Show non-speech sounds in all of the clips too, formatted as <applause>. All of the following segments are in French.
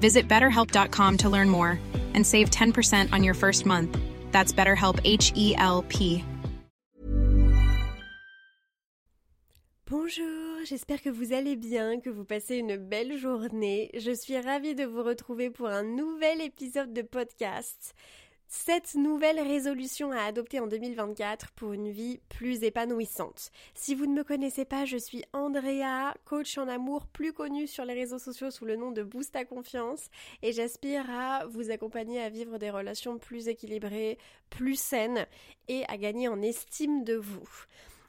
Visit betterhelp.com to learn more and save 10% on your first month. That's BetterHelp H E L P. Bonjour, j'espère que vous allez bien, que vous passez une belle journée. Je suis ravie de vous retrouver pour un nouvel épisode de podcast. Cette nouvelle résolution à adopter en 2024 pour une vie plus épanouissante. Si vous ne me connaissez pas, je suis Andrea, coach en amour plus connue sur les réseaux sociaux sous le nom de Boost à confiance et j'aspire à vous accompagner à vivre des relations plus équilibrées, plus saines et à gagner en estime de vous.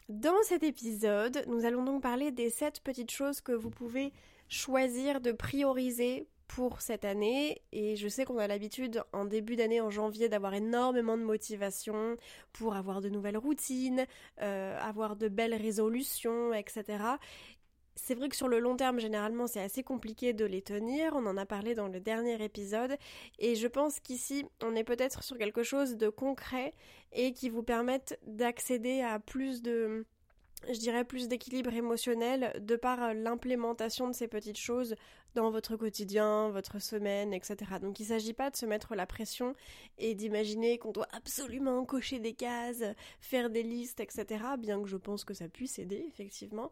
Dans cet épisode, nous allons donc parler des 7 petites choses que vous pouvez choisir de prioriser pour cette année et je sais qu'on a l'habitude en début d'année en janvier d'avoir énormément de motivation pour avoir de nouvelles routines, euh, avoir de belles résolutions, etc. C'est vrai que sur le long terme, généralement, c'est assez compliqué de les tenir. On en a parlé dans le dernier épisode. Et je pense qu'ici, on est peut-être sur quelque chose de concret et qui vous permette d'accéder à plus de, je dirais, plus d'équilibre émotionnel de par l'implémentation de ces petites choses dans votre quotidien, votre semaine, etc. Donc il ne s'agit pas de se mettre la pression et d'imaginer qu'on doit absolument cocher des cases, faire des listes, etc. Bien que je pense que ça puisse aider, effectivement.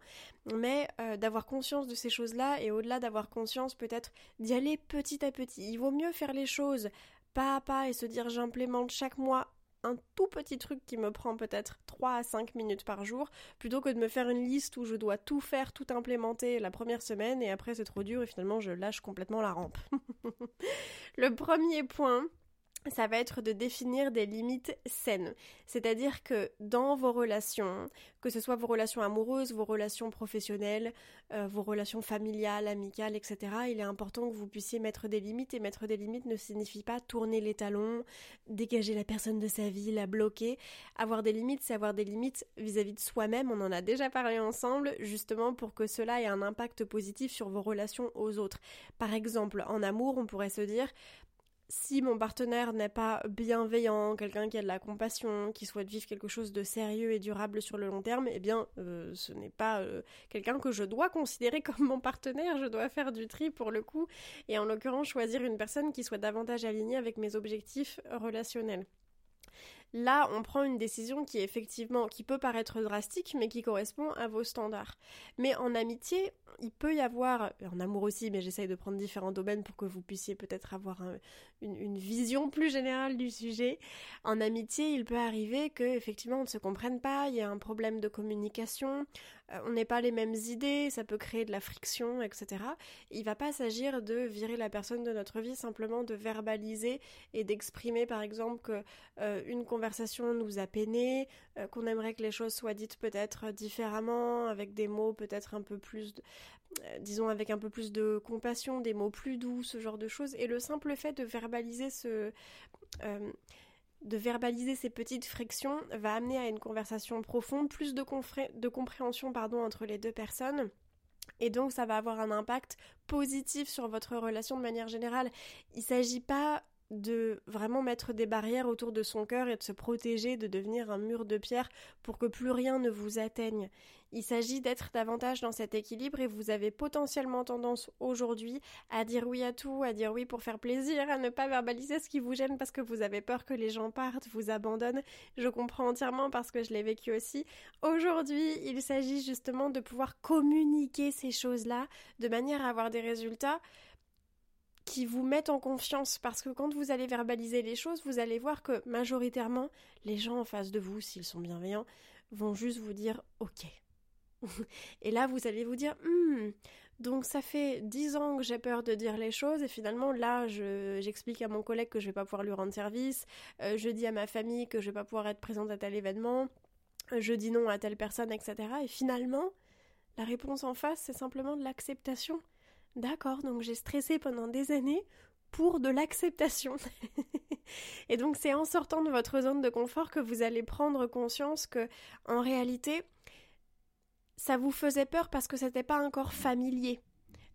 Mais euh, d'avoir conscience de ces choses-là et au-delà d'avoir conscience peut-être d'y aller petit à petit. Il vaut mieux faire les choses pas à pas et se dire j'implémente chaque mois un tout petit truc qui me prend peut-être 3 à 5 minutes par jour, plutôt que de me faire une liste où je dois tout faire, tout implémenter la première semaine et après c'est trop dur et finalement je lâche complètement la rampe. <laughs> Le premier point, ça va être de définir des limites saines. C'est-à-dire que dans vos relations, que ce soit vos relations amoureuses, vos relations professionnelles, euh, vos relations familiales, amicales, etc., il est important que vous puissiez mettre des limites. Et mettre des limites ne signifie pas tourner les talons, dégager la personne de sa vie, la bloquer. Avoir des limites, c'est avoir des limites vis-à-vis de soi-même. On en a déjà parlé ensemble, justement pour que cela ait un impact positif sur vos relations aux autres. Par exemple, en amour, on pourrait se dire si mon partenaire n'est pas bienveillant, quelqu'un qui a de la compassion, qui souhaite vivre quelque chose de sérieux et durable sur le long terme, eh bien, euh, ce n'est pas euh, quelqu'un que je dois considérer comme mon partenaire. Je dois faire du tri pour le coup, et en l'occurrence choisir une personne qui soit davantage alignée avec mes objectifs relationnels. Là on prend une décision qui effectivement qui peut paraître drastique mais qui correspond à vos standards. Mais en amitié, il peut y avoir, en amour aussi, mais j'essaye de prendre différents domaines pour que vous puissiez peut-être avoir une, vision plus générale du sujet. En amitié, il peut arriver que effectivement on ne se comprenne pas, il y a un problème de communication, euh, on n'est pas les mêmes idées, ça peut créer de la friction, etc. Il va pas s'agir de virer la personne de notre vie, simplement de verbaliser et d'exprimer par exemple que euh, une conversation nous a peiné, euh, qu'on aimerait que les choses soient dites peut-être différemment, avec des mots peut-être un peu plus, disons avec un peu plus de compassion, des mots plus doux, ce genre de choses. Et le simple fait de verbaliser ce de verbaliser ces petites frictions va amener à une conversation profonde, plus de, compréhension pardon, entre les deux personnes. Et donc ça va avoir un impact positif sur votre relation de manière générale. Il ne s'agit pas de vraiment mettre des barrières autour de son cœur et de se protéger, de devenir un mur de pierre pour que plus rien ne vous atteigne. Il s'agit d'être davantage dans cet équilibre et vous avez potentiellement tendance aujourd'hui à dire oui à tout, à dire oui pour faire plaisir, à ne pas verbaliser ce qui vous gêne parce que vous avez peur que les gens partent, vous abandonnent. Je comprends entièrement parce que je l'ai vécu aussi. Aujourd'hui, il s'agit justement de pouvoir communiquer ces choses-là de manière à avoir des résultats qui vous mettent en confiance parce que quand vous allez verbaliser les choses, vous allez voir que majoritairement, les gens en face de vous, s'ils sont bienveillants, vont juste vous dire OK. <laughs> et là, vous allez vous dire hmm, donc ça fait dix ans que j'ai peur de dire les choses et finalement là, j'explique à mon collègue que je vais pas pouvoir lui rendre service, euh, je dis à ma famille que je vais pas pouvoir être présente à tel événement, euh, je dis non à telle personne, etc. Et finalement, la réponse en face, c'est simplement de l'acceptation. D'accord, donc j'ai stressé pendant des années pour de l'acceptation. <laughs> et donc c'est en sortant de votre zone de confort que vous allez prendre conscience que en réalité ça vous faisait peur parce que c'était pas encore familier.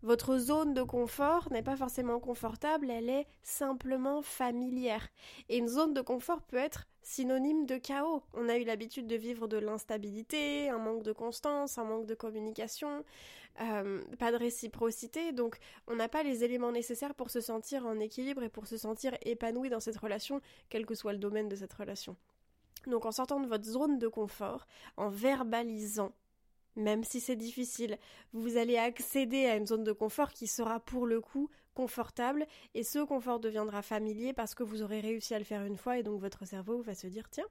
Votre zone de confort n'est pas forcément confortable, elle est simplement familière. Et une zone de confort peut être synonyme de chaos. On a eu l'habitude de vivre de l'instabilité, un manque de constance, un manque de communication, euh, pas de réciprocité, donc on n'a pas les éléments nécessaires pour se sentir en équilibre et pour se sentir épanoui dans cette relation, quel que soit le domaine de cette relation. Donc en sortant de votre zone de confort, en verbalisant même si c'est difficile, vous allez accéder à une zone de confort qui sera pour le coup confortable et ce confort deviendra familier parce que vous aurez réussi à le faire une fois et donc votre cerveau va se dire tiens,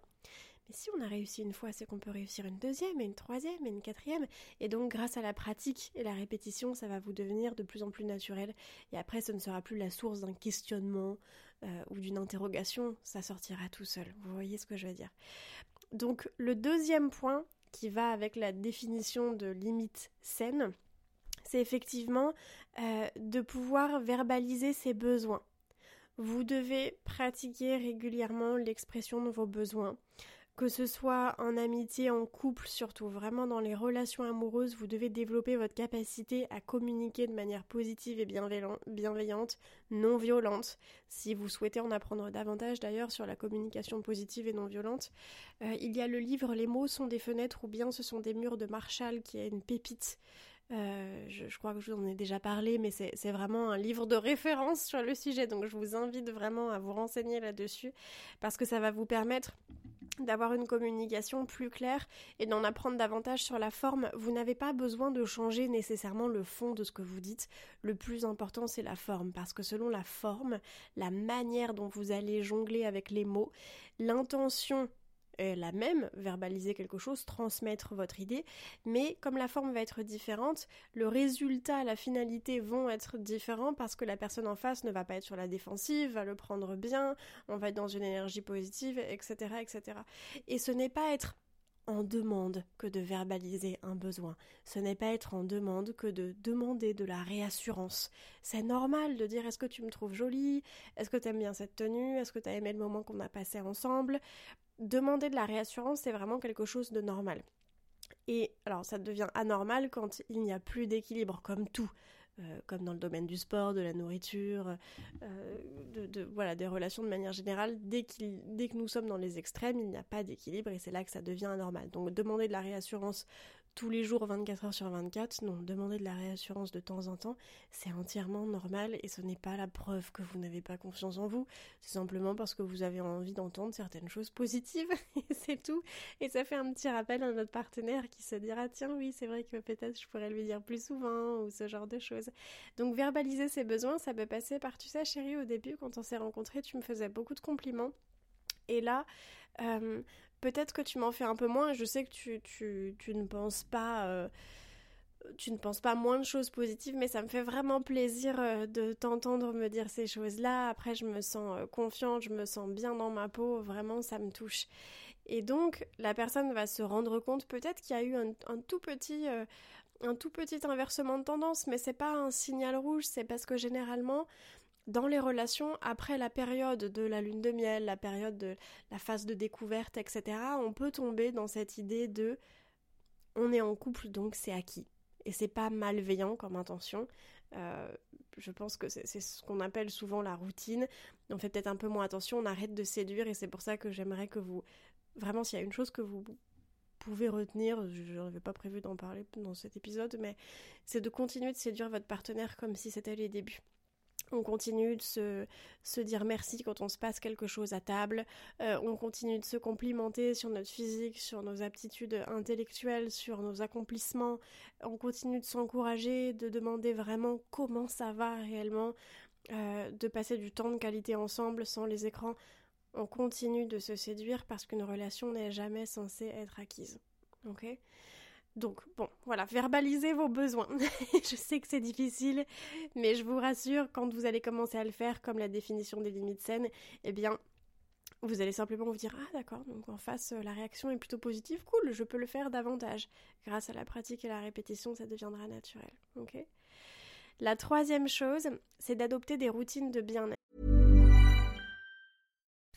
mais si on a réussi une fois, c'est qu'on peut réussir une deuxième et une troisième et une quatrième et donc grâce à la pratique et la répétition, ça va vous devenir de plus en plus naturel et après ce ne sera plus la source d'un questionnement euh, ou d'une interrogation, ça sortira tout seul. Vous voyez ce que je veux dire? Donc le deuxième point, qui va avec la définition de limite saine, c'est effectivement euh, de pouvoir verbaliser ses besoins. Vous devez pratiquer régulièrement l'expression de vos besoins que ce soit en amitié, en couple surtout, vraiment dans les relations amoureuses, vous devez développer votre capacité à communiquer de manière positive et bienveillante, non violente. Si vous souhaitez en apprendre davantage d'ailleurs sur la communication positive et non violente, euh, il y a le livre Les mots sont des fenêtres ou bien ce sont des murs de Marshall qui est une pépite. Euh, je, je, crois que je vous en ai déjà parlé, mais c'est vraiment un livre de référence sur le sujet, donc je vous invite vraiment à vous renseigner là-dessus, parce que ça va vous permettre d'avoir une communication plus claire et d'en apprendre davantage sur la forme. Vous n'avez pas besoin de changer nécessairement le fond de ce que vous dites. Le plus important, c'est la forme, parce que selon la forme, la manière dont vous allez jongler avec les mots, l'intention la même, verbaliser quelque chose, transmettre votre idée, mais comme la forme va être différente, le résultat, la finalité vont être différents parce que la personne en face ne va pas être sur la défensive, va le prendre bien, on va être dans une énergie positive, etc. etc. Et ce n'est pas être en demande que de verbaliser un besoin. Ce n'est pas être en demande que de demander de la réassurance. C'est normal de dire est-ce que tu me trouves jolie? Est-ce que tu aimes bien cette tenue? Est-ce que tu as aimé le moment qu'on a passé ensemble? Demander de la réassurance, c'est vraiment quelque chose de normal. Et alors ça devient anormal quand il n'y a plus d'équilibre, comme tout. Euh, comme dans le domaine du sport, de la nourriture, euh, voilà, des relations de manière générale, dès que nous sommes dans les extrêmes, il n'y a pas d'équilibre et c'est là que ça devient anormal. Donc demander de la réassurance tous les jours 24 heures sur 24. Non, demander de la réassurance de temps en temps, c'est entièrement normal et ce n'est pas la preuve que vous n'avez pas confiance en vous. C'est simplement parce que vous avez envie d'entendre certaines choses positives <laughs> et c'est tout. Et ça fait un petit rappel à notre partenaire qui se dira tiens oui c'est vrai que peut-être je pourrais lui dire plus souvent ou ce genre de choses. Donc verbaliser ses besoins, ça peut passer par tu sais chérie au début quand on s'est rencontrés tu me faisais beaucoup de compliments. Et là, euh, peut-être que tu m'en fais un peu moins. Je sais que tu, ne penses pas. Euh, tu ne penses pas moins de choses positives, mais ça me fait vraiment plaisir euh, de t'entendre me dire ces choses-là. Après, je me sens confiante, je me sens bien dans ma peau, vraiment, ça me touche. Et donc, la personne va se rendre compte peut-être qu'il y a eu un, un tout petit, un tout petit inversement de tendance, mais c'est pas un signal rouge, c'est parce que généralement, dans les relations, après la période de la lune de miel, la période de la phase de découverte, etc., on peut tomber dans cette idée de on est en couple donc c'est acquis. Et c'est pas malveillant comme intention. Euh, je pense que c'est ce qu'on appelle souvent la routine. On fait peut-être un peu moins attention, on arrête de séduire et c'est pour ça que j'aimerais que vous. Vraiment, s'il y a une chose que vous pouvez retenir, je n'avais pas prévu d'en parler dans cet épisode, mais c'est de continuer de séduire votre partenaire comme si c'était les débuts. On continue de se, dire merci quand on se passe quelque chose à table. Euh, on continue de se complimenter sur notre physique, sur nos aptitudes intellectuelles, sur nos accomplissements. On continue de s'encourager, de demander vraiment comment ça va réellement, euh, de passer du temps de qualité ensemble sans les écrans. On continue de se séduire parce qu'une relation n'est jamais censée être acquise. Ok? Donc, bon, voilà, verbalisez vos besoins. <laughs> je sais que c'est difficile, mais je vous rassure, quand vous allez commencer à le faire, comme la définition des limites saines, eh bien, vous allez simplement vous dire Ah, d'accord, donc en face, euh, la réaction est plutôt positive, cool, je peux le faire davantage. Grâce à la pratique et la répétition, ça deviendra naturel. La troisième chose, c'est d'adopter des routines de bien-être.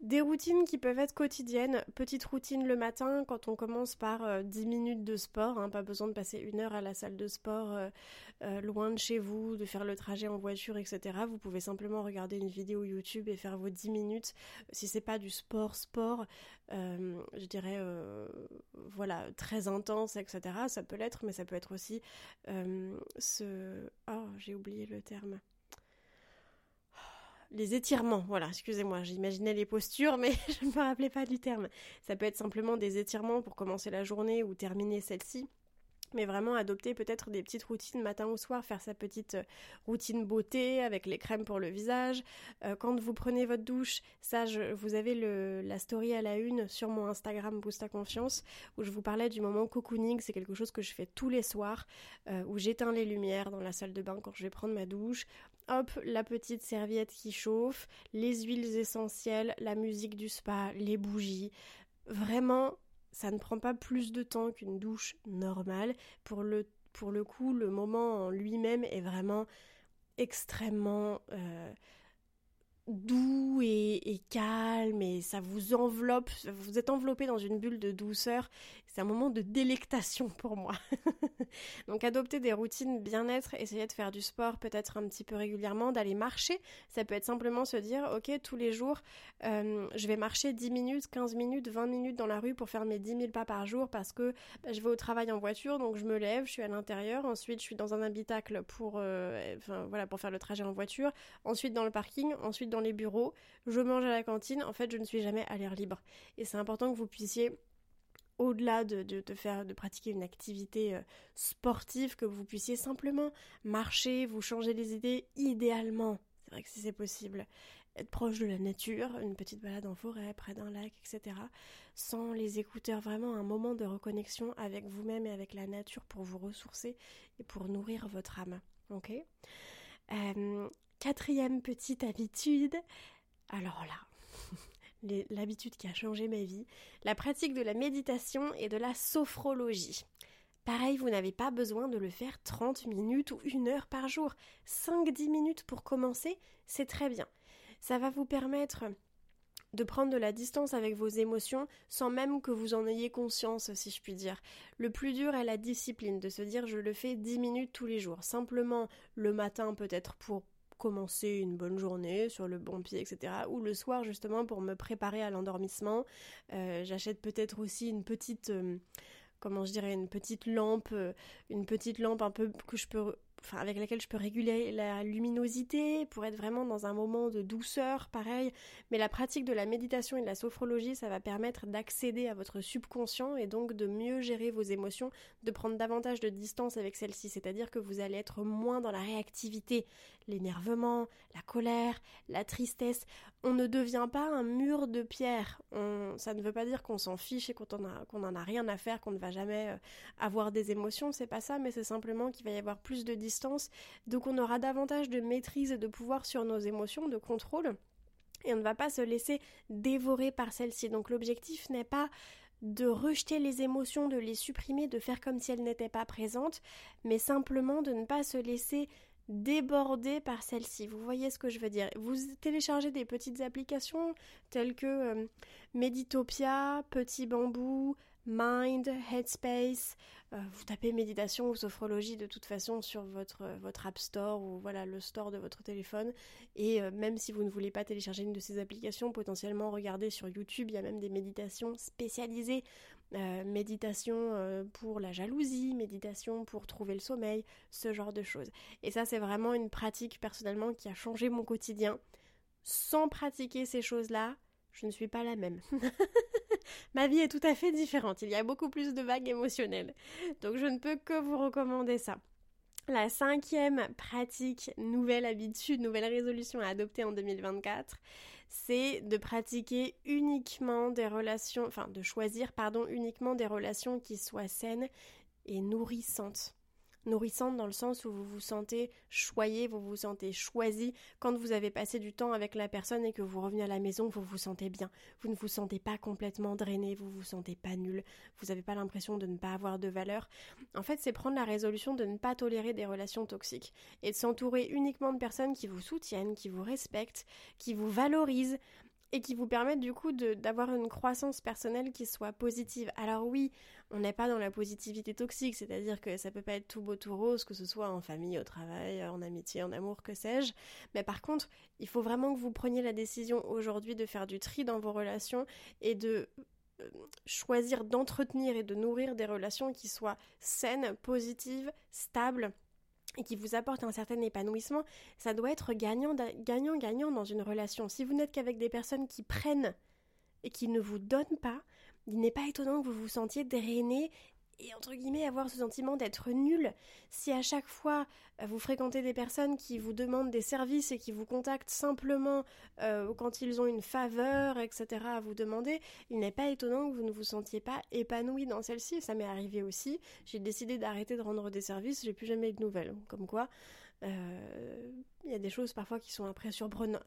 Des routines qui peuvent être quotidiennes. Petite routine le matin quand on commence par 10 euh, minutes de sport. Hein, pas besoin de passer une heure à la salle de sport euh, euh, loin de chez vous, de faire le trajet en voiture, etc. Vous pouvez simplement regarder une vidéo YouTube et faire vos 10 minutes. Si c'est pas du sport, sport, je dirais, voilà, très intense, etc. Ça peut l'être, mais ça peut être aussi ce... Oh, j'ai oublié le terme les étirements, voilà, excusez-moi, j'imaginais les postures, mais <laughs> je ne me rappelais pas du terme. Ça peut être simplement des étirements pour commencer la journée ou terminer celle-ci mais vraiment adopter peut-être des petites routines matin ou soir, faire sa petite euh, routine beauté avec les crèmes pour le visage. Euh, quand vous prenez votre douche, ça, vous avez la story à la une sur mon Instagram Boost à confiance où je vous parlais du moment cocooning. C'est quelque chose que je fais tous les soirs euh, où j'éteins les lumières dans la salle de bain quand je vais prendre ma douche. Hop, la petite serviette qui chauffe, les huiles essentielles, la musique du spa, les bougies. Vraiment, ça ne prend pas plus de temps qu'une douche normale. Pour le, pour le coup, le moment en lui-même est vraiment extrêmement euh, doux et, calme et ça vous enveloppe, vous êtes enveloppé dans une bulle de douceur. C'est un moment de délectation pour moi. <laughs> Donc adopter des routines bien-être, essayer de faire du sport peut-être un petit peu régulièrement, d'aller marcher. Ça peut être simplement se dire, ok, tous les jours, euh, je vais marcher 10 minutes, 15 minutes, 20 minutes dans la rue pour faire mes 10 000 pas par jour parce que bah, je vais au travail en voiture, donc je me lève, je suis à l'intérieur, ensuite je suis dans un habitacle pour, euh, voilà, pour faire le trajet en voiture, ensuite dans le parking, ensuite dans les bureaux, je mange à la cantine, en fait je ne suis jamais à l'air libre. Et c'est important que vous puissiez au-delà de, de, faire, de pratiquer une activité euh, sportive, que vous puissiez simplement marcher, vous changer les idées, idéalement. C'est vrai que si c'est possible, être proche de la nature, une petite balade en forêt, près d'un lac, etc. Sans les écouteurs, vraiment un moment de reconnexion avec vous-même et avec la nature pour vous ressourcer et pour nourrir votre âme. Ok? Euh, Quatrième petite habitude. Alors là, <laughs> l'habitude qui a changé ma vie, la pratique de la méditation et de la sophrologie. Pareil, vous n'avez pas besoin de le faire 30 minutes ou une heure par jour. 5-10 minutes pour commencer, c'est très bien. Ça va vous permettre de prendre de la distance avec vos émotions sans même que vous en ayez conscience, si je puis dire. Le plus dur est la discipline, de se dire je le fais 10 minutes tous les jours. Simplement le matin peut-être pour commencer une bonne journée sur le bon pied, etc. Ou le soir justement pour me préparer à l'endormissement. Euh, j'achète peut-être aussi une petite... Euh, comment je dirais, une petite lampe, euh, une petite lampe un peu que je peux avec laquelle je peux réguler la luminosité pour être vraiment dans un moment de douceur, pareil. Mais la pratique de la méditation et de la sophrologie, ça va permettre d'accéder à votre subconscient et donc de mieux gérer vos émotions, de prendre davantage de distance avec celles-ci. C'est-à-dire que vous allez être moins dans la réactivité, l'énervement, la colère, la tristesse. On ne devient pas un mur de pierre. Ça ne veut pas dire qu'on s'en fiche et qu'on n'en a, a, rien à faire, qu'on ne va jamais euh, avoir des émotions. C'est pas ça, mais c'est simplement qu'il va y avoir plus de distance donc on aura davantage de maîtrise et de pouvoir sur nos émotions, de contrôle, et on ne va pas se laisser dévorer par celles-ci. Donc l'objectif n'est pas de rejeter les émotions, de les supprimer, de faire comme si elles n'étaient pas présentes, mais simplement de ne pas se laisser déborder par celles-ci. Vous voyez ce que je veux dire Vous téléchargez des petites applications telles que euh, Meditopia, Petit Bambou, Mind, Headspace, euh, vous tapez méditation ou sophrologie de toute façon sur votre, votre App Store ou voilà le store de votre téléphone. Et euh, même si vous ne voulez pas télécharger une de ces applications, potentiellement regardez sur YouTube, il y a même des méditations spécialisées. Euh, méditation pour la jalousie, méditation pour trouver le sommeil, ce genre de choses. Et ça c'est vraiment une pratique personnellement qui a changé mon quotidien. Sans pratiquer ces choses-là, je ne suis pas la même. <laughs> Ma vie est tout à fait différente. Il y a beaucoup plus de vagues émotionnelles. Donc je ne peux que vous recommander ça. La cinquième pratique, nouvelle habitude, nouvelle résolution à adopter en 2024, c'est de pratiquer uniquement des relations, enfin de choisir, pardon, uniquement des relations qui soient saines et nourrissantes nourrissante dans le sens où vous vous sentez choyé, vous vous sentez choisi. Quand vous avez passé du temps avec la personne et que vous revenez à la maison, vous vous sentez bien. Vous ne vous sentez pas complètement drainé, vous vous sentez pas nul, vous n'avez pas l'impression de ne pas avoir de valeur. En fait, c'est prendre la résolution de ne pas tolérer des relations toxiques et de s'entourer uniquement de personnes qui vous soutiennent, qui vous respectent, qui vous valorisent, et qui vous permettent du coup d'avoir une croissance personnelle qui soit positive. Alors oui, on n'est pas dans la positivité toxique, c'est-à-dire que ça peut pas être tout beau tout rose, que ce soit en famille, au travail, en amitié, en amour, que sais-je. Mais par contre, il faut vraiment que vous preniez la décision aujourd'hui de faire du tri dans vos relations et de euh, choisir d'entretenir et de nourrir des relations qui soient saines, positives, stables et qui vous apporte un certain épanouissement, ça doit être gagnant-gagnant dans une relation. Si vous n'êtes qu'avec des personnes qui prennent et qui ne vous donnent pas, il n'est pas étonnant que vous vous sentiez drainé et entre guillemets avoir ce sentiment d'être nul si à chaque fois euh, vous fréquentez des personnes qui vous demandent des services et qui vous contactent simplement euh, quand ils ont une faveur, etc. à vous demander, il n'est pas étonnant que vous ne vous sentiez pas épanoui dans celle-ci. Ça m'est arrivé aussi. J'ai décidé d'arrêter de rendre des services, j'ai plus jamais eu de nouvelles. Comme quoi, euh, il y a des choses parfois qui sont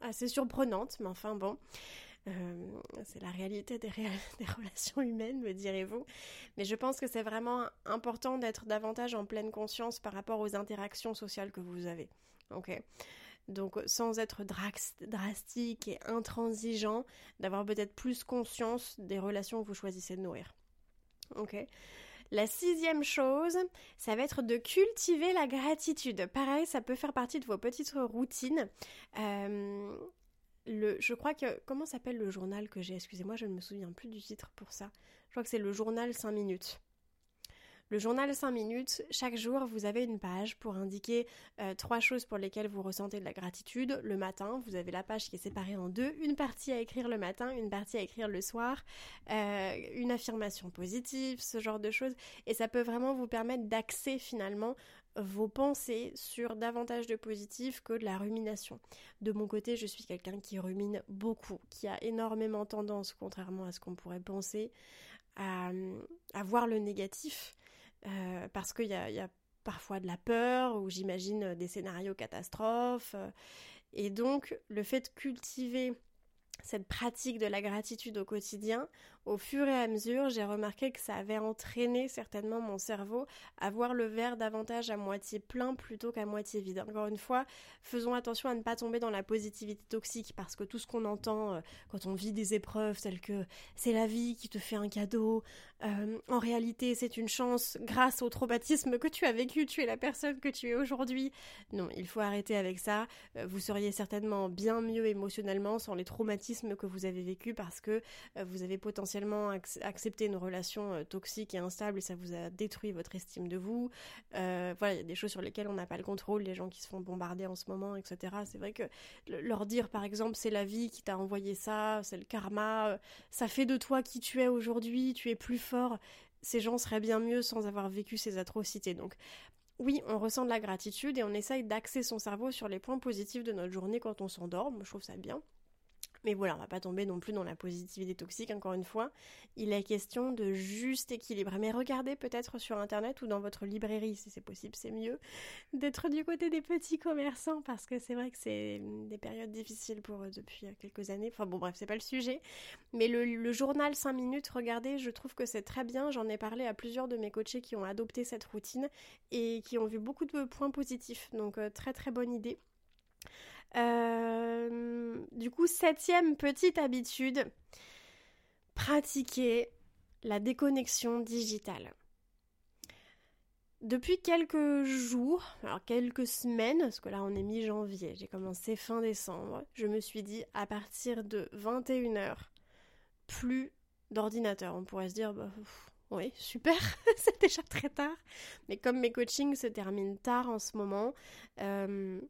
assez surprenantes, mais enfin bon. Euh, c'est la réalité <laughs> des, relations humaines, me direz-vous. Mais je pense que c'est vraiment important d'être davantage en pleine conscience par rapport aux interactions sociales que vous avez. Ok? Donc sans être drastique et intransigeant, d'avoir peut-être plus conscience des relations que vous choisissez de nourrir. Ok? La sixième chose, ça va être de cultiver la gratitude. Pareil, ça peut faire partie de vos petites routines. Euh, je crois que comment s'appelle le journal que j'ai Excusez-moi, je ne me souviens plus du titre pour ça. Je crois que c'est le journal 5 minutes. Le journal 5 minutes, chaque jour, vous avez une page pour indiquer euh, trois choses pour lesquelles vous ressentez de la gratitude. Le matin, vous avez la page qui est séparée en deux, une partie à écrire le matin, une partie à écrire le soir, euh, une affirmation positive, ce genre de choses. Et ça peut vraiment vous permettre d'axer finalement vos pensées sur davantage de positif que de la rumination. De mon côté, je suis quelqu'un qui rumine beaucoup, qui a énormément tendance, contrairement à ce qu'on pourrait penser, à, voir le négatif, euh, parce qu'il y a, parfois de la peur, ou j'imagine des scénarios catastrophes. Et donc, le fait de cultiver cette pratique de la gratitude au quotidien, au fur et à mesure, j'ai remarqué que ça avait entraîné certainement mon cerveau à voir le verre davantage à moitié plein plutôt qu'à moitié vide. Encore une fois, faisons attention à ne pas tomber dans la positivité toxique parce que tout ce qu'on entend euh, quand on vit des épreuves telles que c'est la vie qui te fait un cadeau, euh, en réalité c'est une chance grâce au traumatisme que tu as vécu, tu es la personne que tu es aujourd'hui. Non, il faut arrêter avec ça. Euh, vous seriez certainement bien mieux émotionnellement sans les traumatismes que vous avez vécus parce que vous avez potentiellement accepter une relation euh, toxique et instable ça vous a détruit votre estime de vous. Euh, voilà, il y a des choses sur lesquelles on n'a pas le contrôle, les gens qui se font bombarder en ce moment, etc. C'est vrai que leur dire, par exemple, c'est la vie qui t'a envoyé ça, c'est le karma, euh, ça fait de toi qui tu es aujourd'hui, tu es plus fort. Ces gens seraient bien mieux sans avoir vécu ces atrocités. Donc, oui, on ressent de la gratitude et on essaye d'axer son cerveau sur les points positifs de notre journée quand on s'endort. Je trouve ça bien. Mais voilà, on va pas tomber non plus dans la positivité toxique, encore une fois. Il est question de juste équilibre. Mais regardez peut-être sur internet ou dans votre librairie, si c'est possible, c'est mieux, d'être du côté des petits commerçants, parce que c'est vrai que c'est des périodes difficiles pour eux depuis quelques années. Enfin bon, bref, c'est pas le sujet. Mais le, journal 5 minutes, regardez, je trouve que c'est très bien. J'en ai parlé à plusieurs de mes coachés qui ont adopté cette routine et qui ont vu beaucoup de points positifs. Donc euh, très très bonne idée. Euh, du coup, septième petite habitude, pratiquer la déconnexion digitale. Depuis quelques jours, alors quelques semaines, parce que là on est mi-janvier, j'ai commencé fin décembre, je me suis dit à partir de 21h, plus d'ordinateur. On pourrait se dire, bah, oui, super, <laughs> c'est déjà très tard. Mais comme mes coachings se terminent tard en ce moment, euh,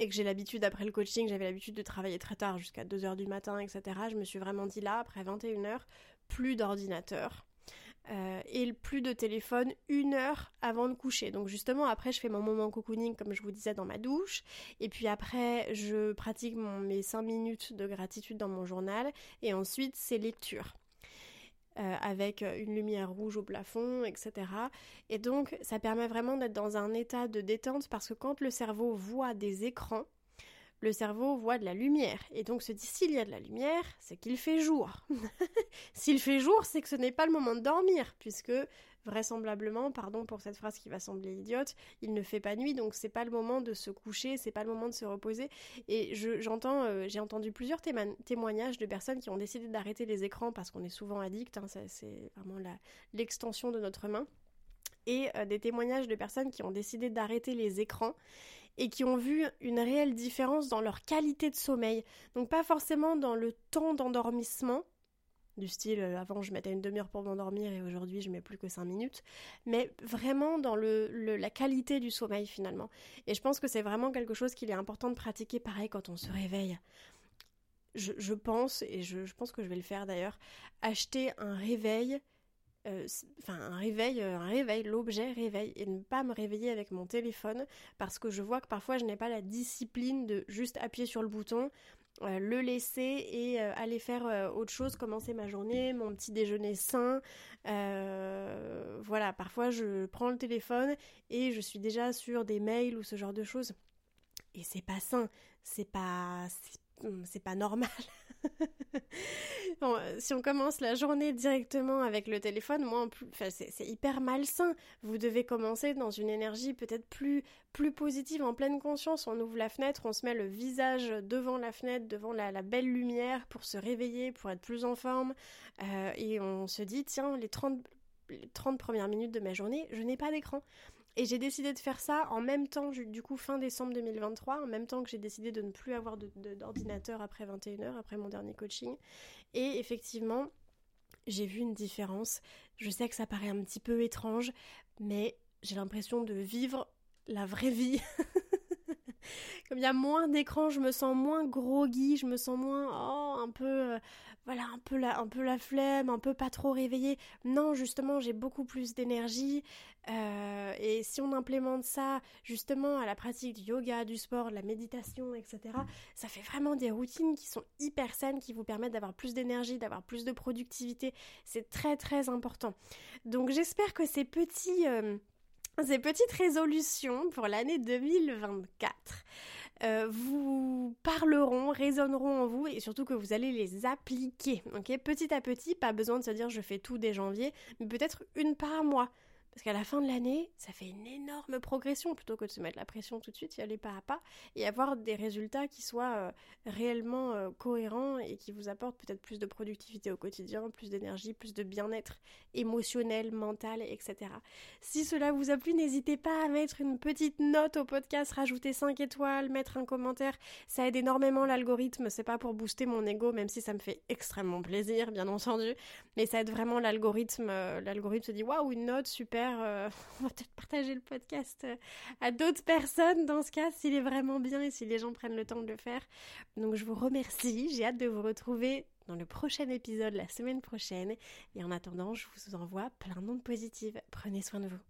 et que j'ai l'habitude, après le coaching, j'avais l'habitude de travailler très tard, jusqu'à 2h du matin, etc., je me suis vraiment dit là, après 21h, plus d'ordinateur. Euh, et plus de téléphone une heure avant de coucher. Donc justement après je fais mon moment cocooning comme je vous disais dans ma douche et puis après je pratique mes 5 minutes de gratitude dans mon journal et ensuite c'est lecture. Euh, avec une lumière rouge au plafond, etc. Et donc ça permet vraiment d'être dans un état de détente parce que quand le cerveau voit des écrans, le cerveau voit de la lumière et donc se dit s'il y a de la lumière, c'est qu'il fait jour. <laughs> s'il fait jour, c'est que ce n'est pas le moment de dormir puisque vraisemblablement, pardon pour cette phrase qui va sembler idiote, il ne fait pas nuit, donc c'est pas le moment de se coucher, c'est pas le moment de se reposer. Et j'entends, euh, j'ai entendu plusieurs témoignages de personnes qui ont décidé d'arrêter les écrans parce qu'on est souvent addict, hein, c'est vraiment l'extension de notre main. Et euh, des témoignages de personnes qui ont décidé d'arrêter les écrans et qui ont vu une réelle différence dans leur qualité de sommeil. Donc pas forcément dans le temps d'endormissement, du style euh, avant je mettais une demi-heure pour m'endormir et aujourd'hui je mets plus que 5 minutes, mais vraiment dans le, la qualité du sommeil finalement. Et je pense que c'est vraiment quelque chose qu'il est important de pratiquer pareil quand on se réveille. Je, pense, et je, pense que je vais le faire d'ailleurs, acheter un réveil euh, enfin un réveil, euh, un réveil, l'objet réveil, et ne pas me réveiller avec mon téléphone parce que je vois que parfois je n'ai pas la discipline de juste appuyer sur le bouton, le laisser et euh, aller faire euh, autre chose, commencer ma journée, mon petit déjeuner sain. voilà, parfois je prends le téléphone et je suis déjà sur des mails ou ce genre de choses. Et c'est pas sain, c'est pas, c'est pas normal. <laughs> Euh, si on commence la journée directement avec le téléphone, moi, c'est hyper malsain. Vous devez commencer dans une énergie peut-être plus, plus positive, en pleine conscience. On ouvre la fenêtre, on se met le visage devant la fenêtre, devant la, belle lumière pour se réveiller, pour être plus en forme. Euh, et on se dit, tiens, les 30, les 30 premières minutes de ma journée, je n'ai pas d'écran. Et j'ai décidé de faire ça en même temps, du coup fin décembre 2023, en même temps que j'ai décidé de ne plus avoir d'ordinateur après 21h, après mon dernier coaching. Et effectivement, j'ai vu une différence. Je sais que ça paraît un petit peu étrange, mais j'ai l'impression de vivre la vraie vie. <laughs> <laughs> Comme il y a moins d'écran, je me sens moins groggy, je me sens moins oh, un peu euh, voilà, un peu la un peu la flemme, un peu pas trop réveillée. Non, justement, j'ai beaucoup plus d'énergie euh, et si on implémente ça justement à la pratique du yoga, du sport, de la méditation, etc., ça fait vraiment des routines qui sont hyper saines, qui vous permettent d'avoir plus d'énergie, d'avoir plus de productivité. C'est très très important. Donc j'espère que ces petits euh, ces petites résolutions pour l'année 2024 euh, vous parleront, résonneront en vous et surtout que vous allez les appliquer. Ok, petit à petit, pas besoin de se dire je fais tout dès janvier, mais peut-être une par mois. Parce qu'à la fin de l'année, ça fait une énorme progression plutôt que de se mettre la pression tout de suite, y aller pas à pas et avoir des résultats qui soient euh, réellement euh, cohérents et qui vous apportent peut-être plus de productivité au quotidien, plus d'énergie, plus de bien-être émotionnel, mental, etc. Si cela vous a plu, n'hésitez pas à mettre une petite note au podcast, rajouter 5 étoiles, mettre un commentaire. Ça aide énormément l'algorithme. C'est pas pour booster mon ego, même si ça me fait extrêmement plaisir, bien entendu. Mais ça aide vraiment l'algorithme. Euh, l'algorithme se dit waouh, une note, super euh, <laughs> on va peut-être partager le podcast euh, à d'autres personnes dans ce cas, s'il est vraiment bien et si les gens prennent le temps de le faire. Donc je vous remercie, j'ai hâte de vous retrouver dans le prochain épisode la semaine prochaine. Et en attendant, je vous envoie plein de positives. Prenez soin de vous.